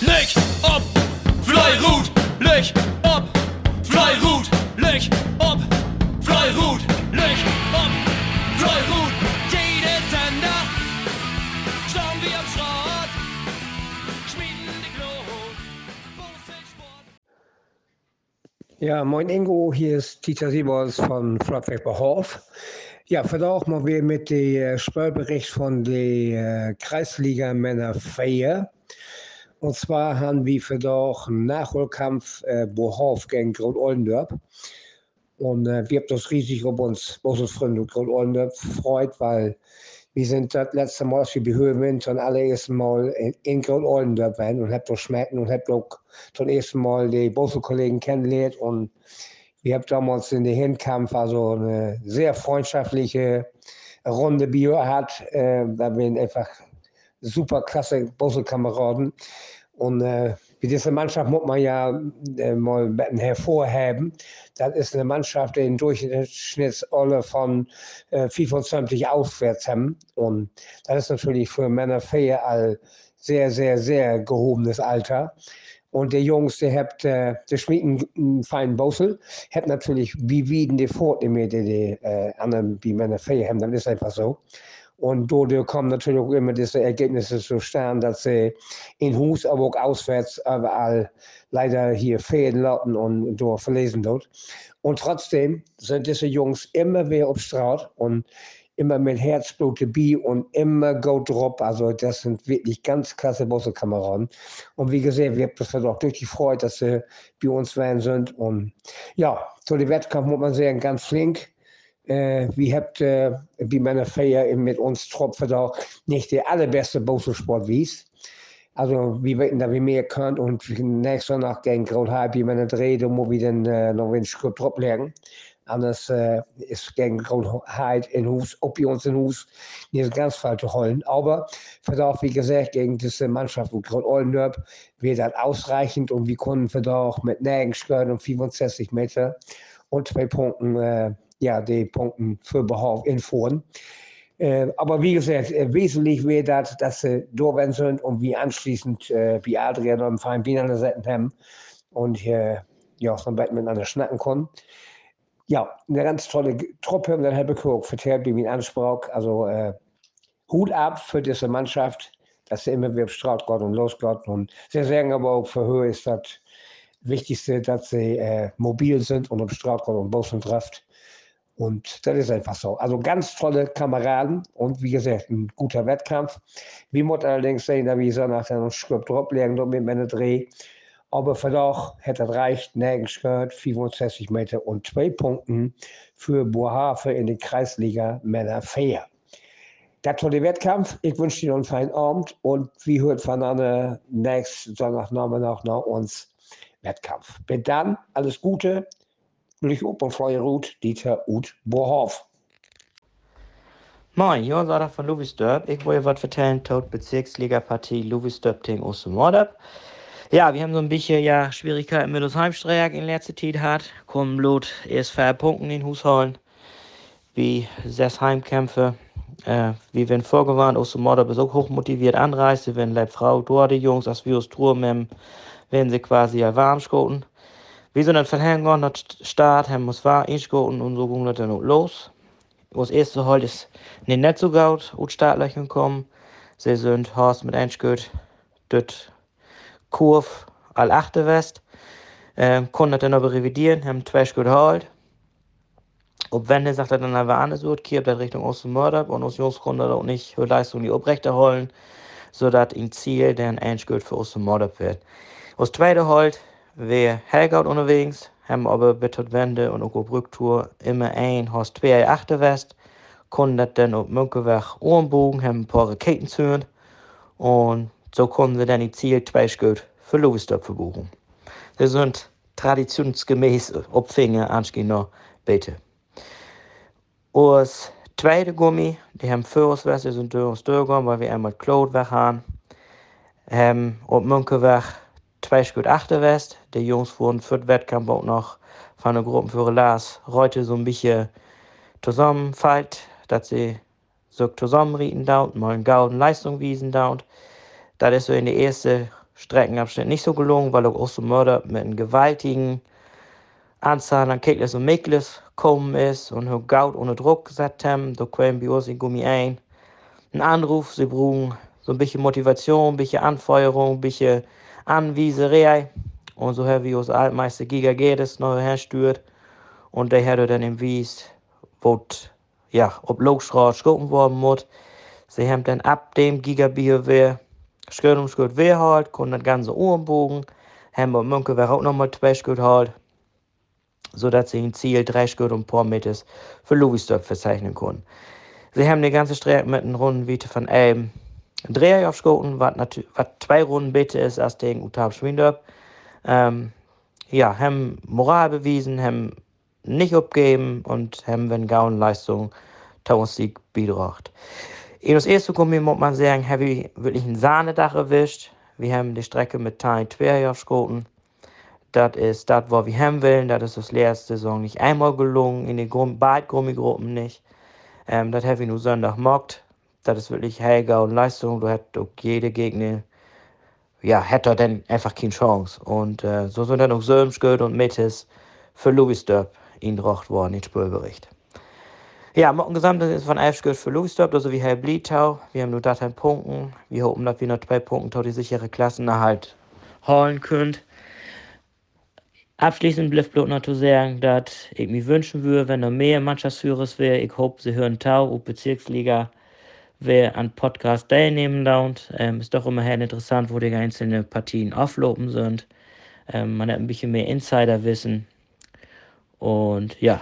Leg ob, Fleirut, leg ob, Fleirut, leg ob, Fleirut, leg ob, Fleirut. Jede Sender, schauen wir am Schrott, schmieden die Glut, Ja, moin Ingo, hier ist Dieter Siebers von Flottweg Hof. Ja, vandaag mal weer met de uh, Spielbericht von der uh, Kreisliga Männer 4. Und zwar haben wir vandaag einen Nachholkampf äh, Bohof gegen Groot Oldendorp. Und äh, wir haben das riesig auf uns, unsere Freunde Groot Oldendorp gefreut, weil wir sind das letzte Mal, als wir Höhe sind, zum allerersten Mal in, in Groot Oldendorp waren und habt das schmecken und habt auch zum ersten Mal die Bosse-Kollegen kennengelernt und wir haben damals in den Hinkampf also eine sehr freundschaftliche Runde Bio hat. Äh, da wir einfach super klasse Bosse-Kameraden. Und äh, wie diese Mannschaft muss man ja äh, mal hervorheben. Das ist eine Mannschaft, die den Durchschnittsolle von äh, 25 aufwärts haben. Und das ist natürlich für Männer fair all sehr, sehr, sehr gehobenes Alter. Und der Jungs, der hat, äh, der schmieden einen feinen Bossel, hat natürlich wie Wieden die Vorteile, die die äh, anderen wie Männer fair haben. Das ist einfach so. Und dort kommen natürlich auch immer diese Ergebnisse zustande, dass sie in Hus, aber auch auswärts überall leider hier fehlen lassen und dort verlesen dort. Und trotzdem sind diese Jungs immer wieder auf Straat und immer mit Herzblut dabei und immer go drop. Also das sind wirklich ganz klasse Bosse-Kameraden. Und wie gesagt, wir haben das auch durch die Freude, dass sie bei uns werden sind. Und ja, zu dem Wettkampf muss man sagen, ganz flink. Äh, wir habt, äh, wie meine Feier mit uns Tropfen da nicht der allerbeste Bosensport wies. Also, wir wissen, dass wir mehr können und nächstes Nacht gegen Grothaar, wie meine Dreh, da muss ich dann äh, noch ein Stück drauf legen. Anders äh, ist gegen Grothaar in Hus, ob wir uns in Hus nicht ganz falsch holen. Aber für wie gesagt, gegen diese Mannschaft von Oldendorp wird das ausreichend und wir konnten auch mit Nägenskörn um 65 Meter und zwei Punkten äh, ja, die Punkte für Behalt invoeren. Äh, aber wie gesagt, äh, wesentlich wäre das, dass sie da sind und wir anschließend, äh, wie Adrian und Verein Wien an der Seite haben und hier ja, so ein bisschen miteinander schnacken können. Ja, eine ganz tolle Truppe und dann habe ich auch vertellt, wie mir ansprach. Also äh, Hut ab für diese Mannschaft, dass sie immer wieder strahlt Gott und losgeht. Und sie sagen aber auch, für Höhe ist das Wichtigste, dass sie äh, mobil sind und im Straßgott und Bossen trifft. Und das ist einfach so. Also ganz tolle Kameraden und wie gesagt, ein guter Wettkampf. Wie muss allerdings sehen, dass wir so nach einem Skript drauf legen, mit meinem Dreh. Aber für doch hätte es reicht, nirgends gehört, 65 Meter und zwei Punkten für Bohafe in der Kreisliga Männer Fair. Das war der Wettkampf. Ich wünsche Ihnen einen feinen Abend und wie hört von einer nächsten Sonntagnachmittag nach uns Wettkampf. Bis dann, alles Gute, Lich op en Flyer Roet, Dieter Ut Bohoff. Moin, Jon Sader von Lovisdorp. Ich wollte was vertellen tot Bezirksliga-Partie Lovisdorp gegen Ostermordorp. Ja, wir haben so ein bisschen ja, Schwierigkeiten mit uns Heimstreak in letzter Zeit hat. Kommen Blut erst vier Punkten in Hus holen. Wie sechs Heimkämpfe. Äh, wir werden vorgewarnt, Ostermordorp ist auch hochmotiviert anreisen. Wenn Leib Frau dort die Jungs, als wir aus Tour werden sie quasi ja warm schoten. Sind dann verhängen nach Start, haben uns war eingeschgoten und so ging das dann los. Das erste Halt ist nicht, nicht so gut, aus Startlöchern gekommen. Sie sind Horst mit eingeschgoten, dort Kurve all achte West. Ähm, konnten dann aber revidieren, haben zwei Schritte geholt. Ob wenn er sagt, er dann aber anders wird, kehrt er Richtung Osten Mörder und Jungs konnten auch nicht Leistung die Obrechte holen, sodass ein Ziel dann ein Schritt für Osten Mörder wird. Das zweite Halt wir Helgout unterwegs, haben aber bitte Wende und auch auf Rücktour immer ein, hast zwei achter West, konnten das dann auf Münkeweg umbogen, haben ein paar Raketen zünden und so konnten sie dann die Ziel zwei Stück für Logisdorf verbuchen. Das sind traditionsgemäß Opfänge anstehen noch bitte. Das zweite Gummi, die haben die sind durch uns durchgegangen, weil wir einmal Claude weg haben, haben auf Münkeweg zwei Stück achter West. Die Jungs wurden für den Wettkampf auch noch von der Gruppenführer Lars heute so ein bisschen zusammenfallt, dass sie so zusammenreden dauert, mal eine gauden Leistung wiesen dauert. Das ist so in der ersten Streckenabschnitt nicht so gelungen, weil auch so Mörder mit einem gewaltigen Anzahl an Kegels und Mikles gekommen ist und hur Gaut ohne Druck gesetzt haben. Da kommen wir uns in Gummi ein. Ein Anruf, sie brauchen so ein bisschen Motivation, ein bisschen Anfeuerung, ein bisschen Anwieserei. Und so haben wir uns Altmeister Giga Gedes neu herstört. Und der hat dann im Wies, wo ja, ob Logstraat schoten worden muss. Sie haben dann ab dem Gigabier Schön um Schön wieder halt, konnten das ganze umbogen. Haben wir Münke auch nochmal zwei Schritt halt sodass sie ein Ziel drei Schritt und ein paar Meter für Louisdorf verzeichnen können. Sie haben die ganze Strecke mit einer Runden Wiete von einem Dreher aufgeschoten, was, was zwei Runden bitte ist als gegen Utab Schwindorf. Ähm, ja, haben Moral bewiesen, haben nicht abgeben und haben, wenn Gauen Leistung Sieg beigebracht. In das erste Kommen muss man sagen, habe ich wirklich ein Sahnedach erwischt. Wir haben die Strecke mit Teilen 2 aufgeschoten. Das ist das, was wir haben wollen. Das ist das letzte Saison nicht einmal gelungen, in den beiden Gummigruppen nicht. Ähm, das habe ich nur Sonntag gemacht. Das ist wirklich Helga und Leistung. Du hättest auch jede Gegner, ja, hätte dann einfach keine Chance. Und äh, so sind dann auch Sölmsgöd und Mittes für Louis Dörp eingebracht worden, in Spürbericht. Ja, morgen gesamt ist von 11 Schritt für Louis Dörp, also wie Herr Blietau. Wir haben nur da Punkten. Wir hoffen, dass wir noch zwei Punkte die sichere Klassenerhalt holen können. Abschließend bleibt bloß noch zu sagen, dass ich mir wünschen würde, wenn noch mehr Mannschaftsführer wäre. Ich hoffe, sie hören Tau und Bezirksliga, wer an Podcast teilnehmen dauert. Ähm, ist doch immerhin interessant, wo die einzelnen Partien auflopen sind. Ähm, man hat ein bisschen mehr Insiderwissen. Und ja,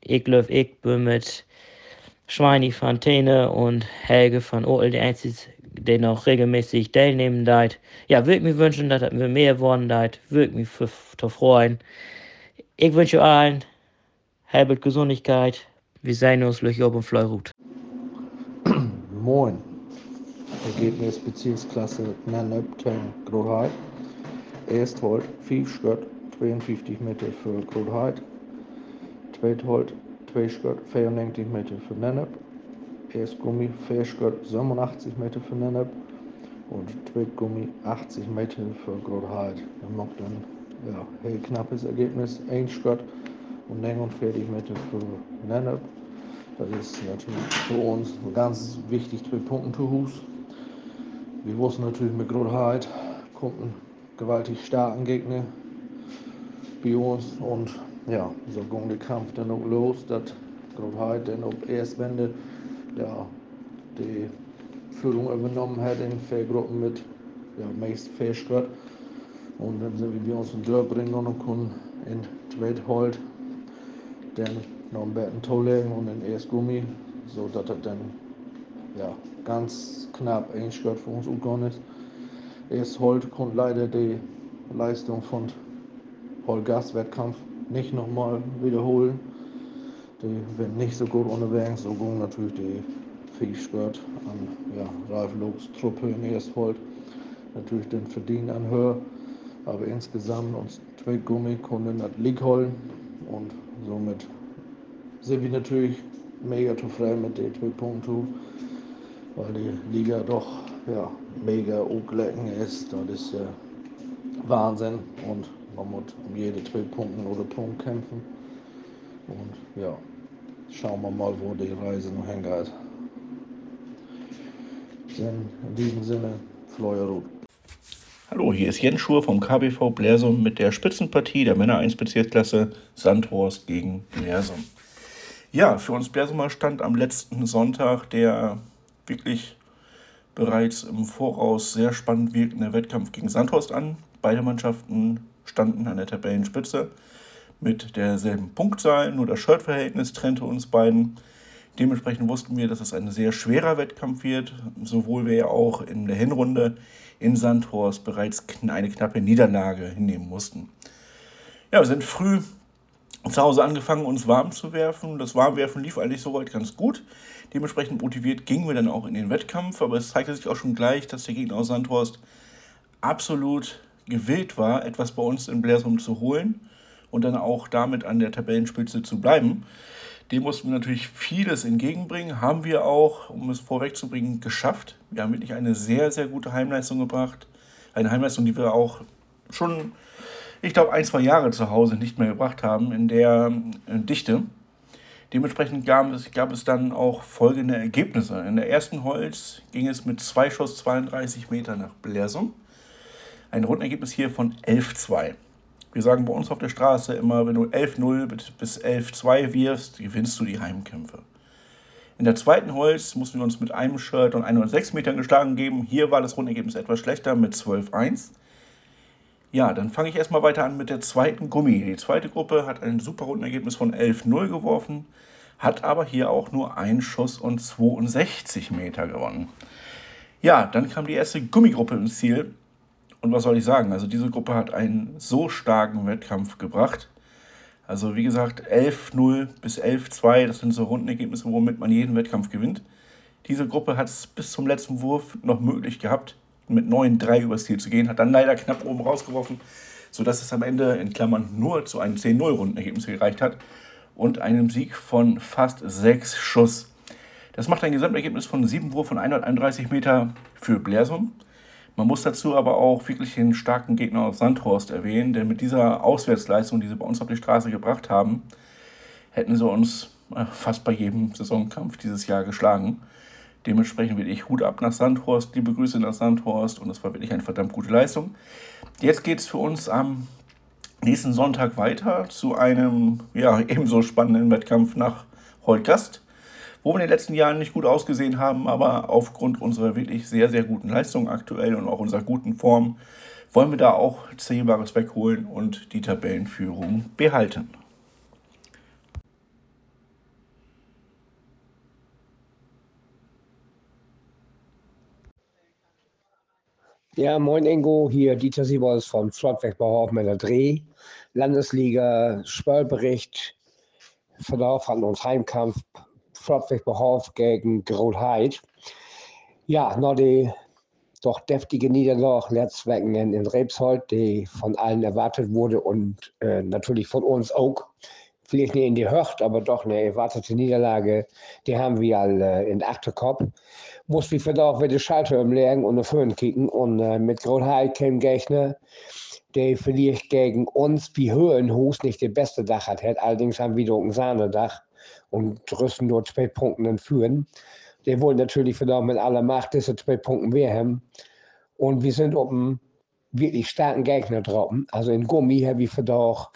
ich glaube, ich bin mit Schweini Fontaine und Helge von Oel die einzigen den auch regelmäßig teilnehmen deit. Ja, würde mich wünschen, dass wir mehr worden deit. Würde mich freuen. Ich wünsche allen halbe Gesundheit. Wir sehen uns gleich oben Fleurut. Moin. Ergebnis Beziehungsklasse Nannep ten Grotheid. Erst holt 5 Schritt 52 Meter für Grotheid. Zweit holt 2 Schritt 94 Meter für Nannep. PS-Gummi Fährschgott 87 Meter für Nennep und Tweetgummi 80 Meter für Grotheid. Dann noch dann ja, ein knappes Ergebnis, ein Schgott und 49 Meter für Nennep. Das ist natürlich für uns ganz wichtig, zwei Punkte zu Hus. Wir wussten natürlich mit Grotheid kommt ein gewaltig starken Gegner bei uns und ja, so ging der Kampf dann auch los, dass Grotheid dann ob erst Wende ja, die Führung übernommen hat in vier Gruppen mit ja, meist vier Schritt. Und dann sind wir uns in Dörbringen und können in Tweethold dann noch ein bisschen Tolling und in erst Gummi, so dass das dann ja, ganz knapp ein Schritt für uns umgegangen ist. Erst Holt konnte leider die Leistung von Holgas-Wettkampf nicht nochmal wiederholen. Die werden nicht so gut unterwegs. So ging natürlich die Viehsport an ja, Ralf Lobs Truppe in Ersthold. Natürlich den Verdienen an Höhe. Aber insgesamt uns zwei Gummikunden hat League holen. Und somit sind wir natürlich mega zufrieden mit den zwei Punkten. Weil die Liga doch ja, mega unglecken ist. Das ist äh, Wahnsinn. Und man muss um jede zwei Punkte oder Punkt kämpfen. Und ja, schauen wir mal, wo die Reise noch hingeht. In diesem Sinne, Fleuerut. Hallo, hier ist Jens Schur vom KBV Blersum mit der Spitzenpartie der Männer 1 Bezirksklasse Sandhorst gegen Blersum. Ja, für uns Blersumer stand am letzten Sonntag der wirklich bereits im Voraus sehr spannend wirkende Wettkampf gegen Sandhorst an. Beide Mannschaften standen an der Tabellenspitze mit derselben Punktzahl, nur das Shirtverhältnis trennte uns beiden. Dementsprechend wussten wir, dass es ein sehr schwerer Wettkampf wird, sowohl wir ja auch in der Hinrunde in Sandhorst bereits eine knappe Niederlage hinnehmen mussten. Ja, wir sind früh zu Hause angefangen, uns warm zu werfen. Das Warmwerfen lief eigentlich soweit ganz gut. Dementsprechend motiviert gingen wir dann auch in den Wettkampf, aber es zeigte sich auch schon gleich, dass der Gegner aus Sandhorst absolut gewillt war, etwas bei uns in Blersum zu holen und dann auch damit an der Tabellenspitze zu bleiben. Dem mussten wir natürlich vieles entgegenbringen, haben wir auch, um es vorwegzubringen, geschafft. Wir haben wirklich eine sehr, sehr gute Heimleistung gebracht. Eine Heimleistung, die wir auch schon, ich glaube, ein, zwei Jahre zu Hause nicht mehr gebracht haben in der äh, Dichte. Dementsprechend gab es, gab es dann auch folgende Ergebnisse. In der ersten Holz ging es mit zwei Schuss 32 Meter nach Blersum. Ein Rundenergebnis hier von 11-2. Wir sagen bei uns auf der Straße immer, wenn du 11-0 bis 11-2 wirfst, gewinnst du die Heimkämpfe. In der zweiten Holz mussten wir uns mit einem Shirt und 106 Metern geschlagen geben. Hier war das Rundenergebnis etwas schlechter mit 12-1. Ja, dann fange ich erstmal weiter an mit der zweiten Gummi. Die zweite Gruppe hat ein super Rundenergebnis von 11-0 geworfen, hat aber hier auch nur einen Schuss und 62 Meter gewonnen. Ja, dann kam die erste Gummigruppe ins Ziel. Und was soll ich sagen? Also diese Gruppe hat einen so starken Wettkampf gebracht. Also wie gesagt, 11-0 bis 11-2, das sind so Rundenergebnisse, womit man jeden Wettkampf gewinnt. Diese Gruppe hat es bis zum letzten Wurf noch möglich gehabt, mit 9-3 übers Ziel zu gehen, hat dann leider knapp oben rausgeworfen, sodass es am Ende in Klammern nur zu einem 10-0-Rundenergebnis gereicht hat und einem Sieg von fast 6 Schuss. Das macht ein Gesamtergebnis von 7 Wurf von 131 Meter für Blersum. Man muss dazu aber auch wirklich den starken Gegner aus Sandhorst erwähnen, denn mit dieser Auswärtsleistung, die sie bei uns auf die Straße gebracht haben, hätten sie uns äh, fast bei jedem Saisonkampf dieses Jahr geschlagen. Dementsprechend will ich Hut ab nach Sandhorst, liebe Grüße nach Sandhorst und das war wirklich eine verdammt gute Leistung. Jetzt geht es für uns am nächsten Sonntag weiter zu einem ja, ebenso spannenden Wettkampf nach Holtgast, wo wir in den letzten Jahren nicht gut ausgesehen haben, aber aufgrund unserer wirklich sehr, sehr guten Leistung aktuell und auch unserer guten Form wollen wir da auch Zählbares wegholen und die Tabellenführung behalten. Ja, moin Ingo, hier Dieter Siebers von Flottweg mit der Dreh. Landesliga, Spöllbericht, Verlauf an uns Heimkampf, Flottweg Bauhof gegen Grotheid. Ja, noch die doch deftige Niederlage letztwecken in, Rebsold, die von allen erwartet wurde und äh, natürlich von uns auch. Vielleicht nicht in die Höcht, aber doch eine erwartete Niederlage, die haben wir alle in Achterkopf moest we vandaag weer de Schalter umlegen und nach vorne kicken. Und äh, mit Großheit kein Gegner, der vielleicht gegen uns wie Höhenhus nicht der beste Dach hat. Allerdings haben wir wieder ein Sahnedach und rüsten dort zwei Punkte führen. Der wollen natürlich vandaag mit aller Macht diese zwei Punkte wir haben. Und wir sind auf einem wirklich starken Gegner drauf. Also in Gummi haben wir vandaag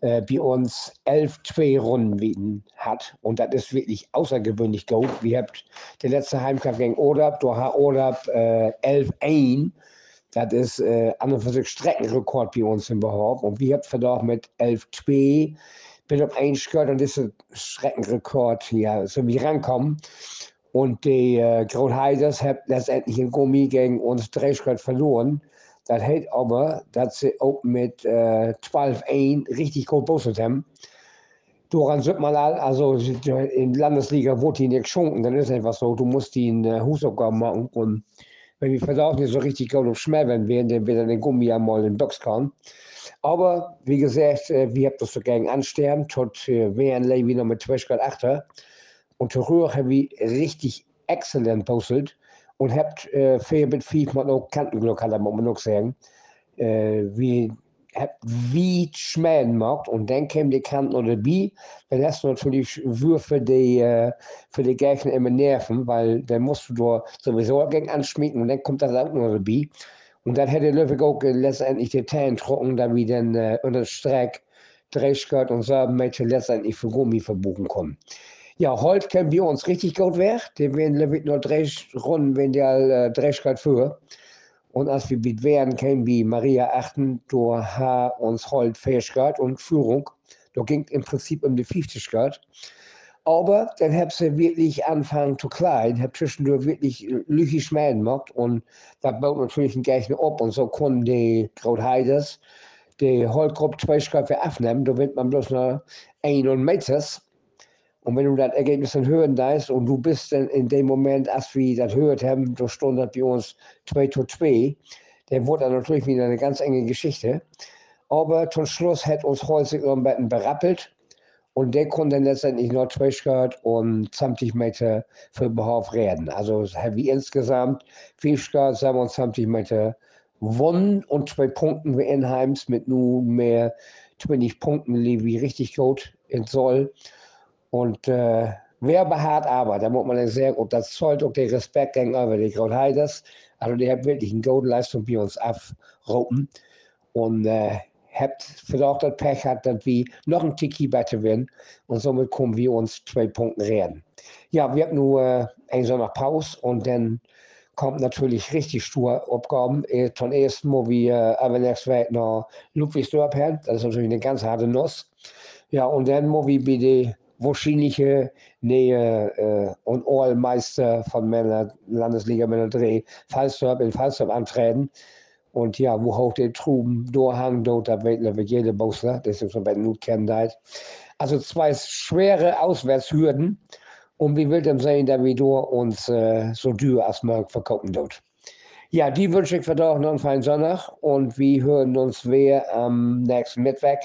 äh, bei uns elf zwei Runden hat. Und das ist wirklich außergewöhnlich gut. Wir habt der letzte Heimkampf gegen Odab, da hat Odab äh, 11-1. Das ist äh, an und für sich Streckenrekord bei uns im Behaupt. Und wir haben verdammt mit 11-2 bin auf einen gehört und das ist ein Streckenrekord ja, so wie rankommen. Und die äh, Großheiders haben letztendlich in Gummi gegen uns drei verloren. Das heißt aber, dass sie auch mit äh, 12-1 richtig gut boostet haben. Daran sieht man also in Landesliga wurde die nicht geschunken, dann ist einfach so, du musst die in äh, Hausaufgaben machen und wenn die Verlauf nicht so richtig gut auf Schmerzen werden, dann wird er den Gummi einmal in den Box kann. Aber wie gesagt, äh, wir haben das so gegen ansterben, tot äh, wären Levi noch mit 2,8 und zur haben wir richtig exzellent postet und habt äh, viel mit viel man auch Kantenglück hat, muss man auch sagen. Äh, wie habt wie schmähen macht und dann kämen die Kanten oder wie, dann hast du natürlich Würfe, die äh, für die Gegner immer nerven, weil dann musst du da sowieso gegen anschmieden und dann kommt das auch noch dabei. Und dann hätte Löwig auch letztendlich die Tänen trocken, da wie dann äh, unter Streck Drehskirt und so Mädchen letztendlich für Gummi verbuchen kommen. Ja, heute kennen wir uns richtig gut weg. Die werden wird nur drei Runden, wenn der äh, drei Schritt für. Und als wir mit werden, kennen wir Maria achten, da hat uns heute Fähigkeit und Führung. Da ging im Prinzip um die 50 Grad. Aber dann hat sie wirklich angefangen zu klein, hat zwischendurch wirklich lüchig schmähen gemacht und da baut natürlich ein Gegner ab und so konnten die Grautheiders die Holtgruppe zwei Schritte aufnehmen, da wird man bloß noch ein und Meters und wenn du das Ergebnis dann hören darfst und du bist dann in dem Moment, als wir das gehört haben, da stand bei uns 2 zu 2, dann wurde dann natürlich wieder eine ganz enge Geschichte. Aber zum Schluss hat uns Holzig bisschen berappelt und der konnte dann letztendlich noch 2 Schritt und 20 Meter für Behauf reden. Also wir insgesamt 5 Schritt, 27 Meter gewonnen und zwei Punkten wie Inheims mit nunmehr 20 Punkten, wie richtig gut in soll. Und äh, wer beharrt aber, da muss man sehr gut, das zollt auch den Respekt gegenüber die Großheiders. Also die haben wirklich eine gute Leistung bei uns abrufen. Und äh, habt vielleicht das Pech hat, dass wir noch ein Tiki besser werden. Und somit kommen wir uns zwei Punkte reden. Ja, wir haben nur äh, eine Sonntag Pause und dann kommt natürlich richtig stur Aufgaben. Zum ersten Mal wie äh, aber nächste Woche nach Ludwigsdorf her. Das ist natürlich eine ganz harte Nuss. Ja, und dann muss wir bei der wahrscheinliche Nähe äh, und Ohrmeister von Männer, Landesliga Männer 3, Fallstorp in Fallstorp antreten. Und ja, wo hoch der Truben durchhang, dort, da weiß wir jede Bosler, das ist so bei Not kennt. Also zwei schwere Auswärtshürden. Und wir wollen sehen, dass wir uns äh, so dür als möglich verkaufen dort. Ja, die wünsche ich für doch noch einen feinen Sonntag und wir hören uns wieder am nächsten Mittwoch.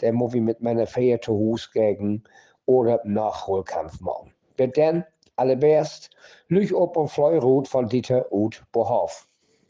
Der Movie mit meiner Feier zu Hus gegen oder Nachholkampf morgen. Bis dann, alle best, Lüch op und Fleurut von Dieter Uth Bohoff.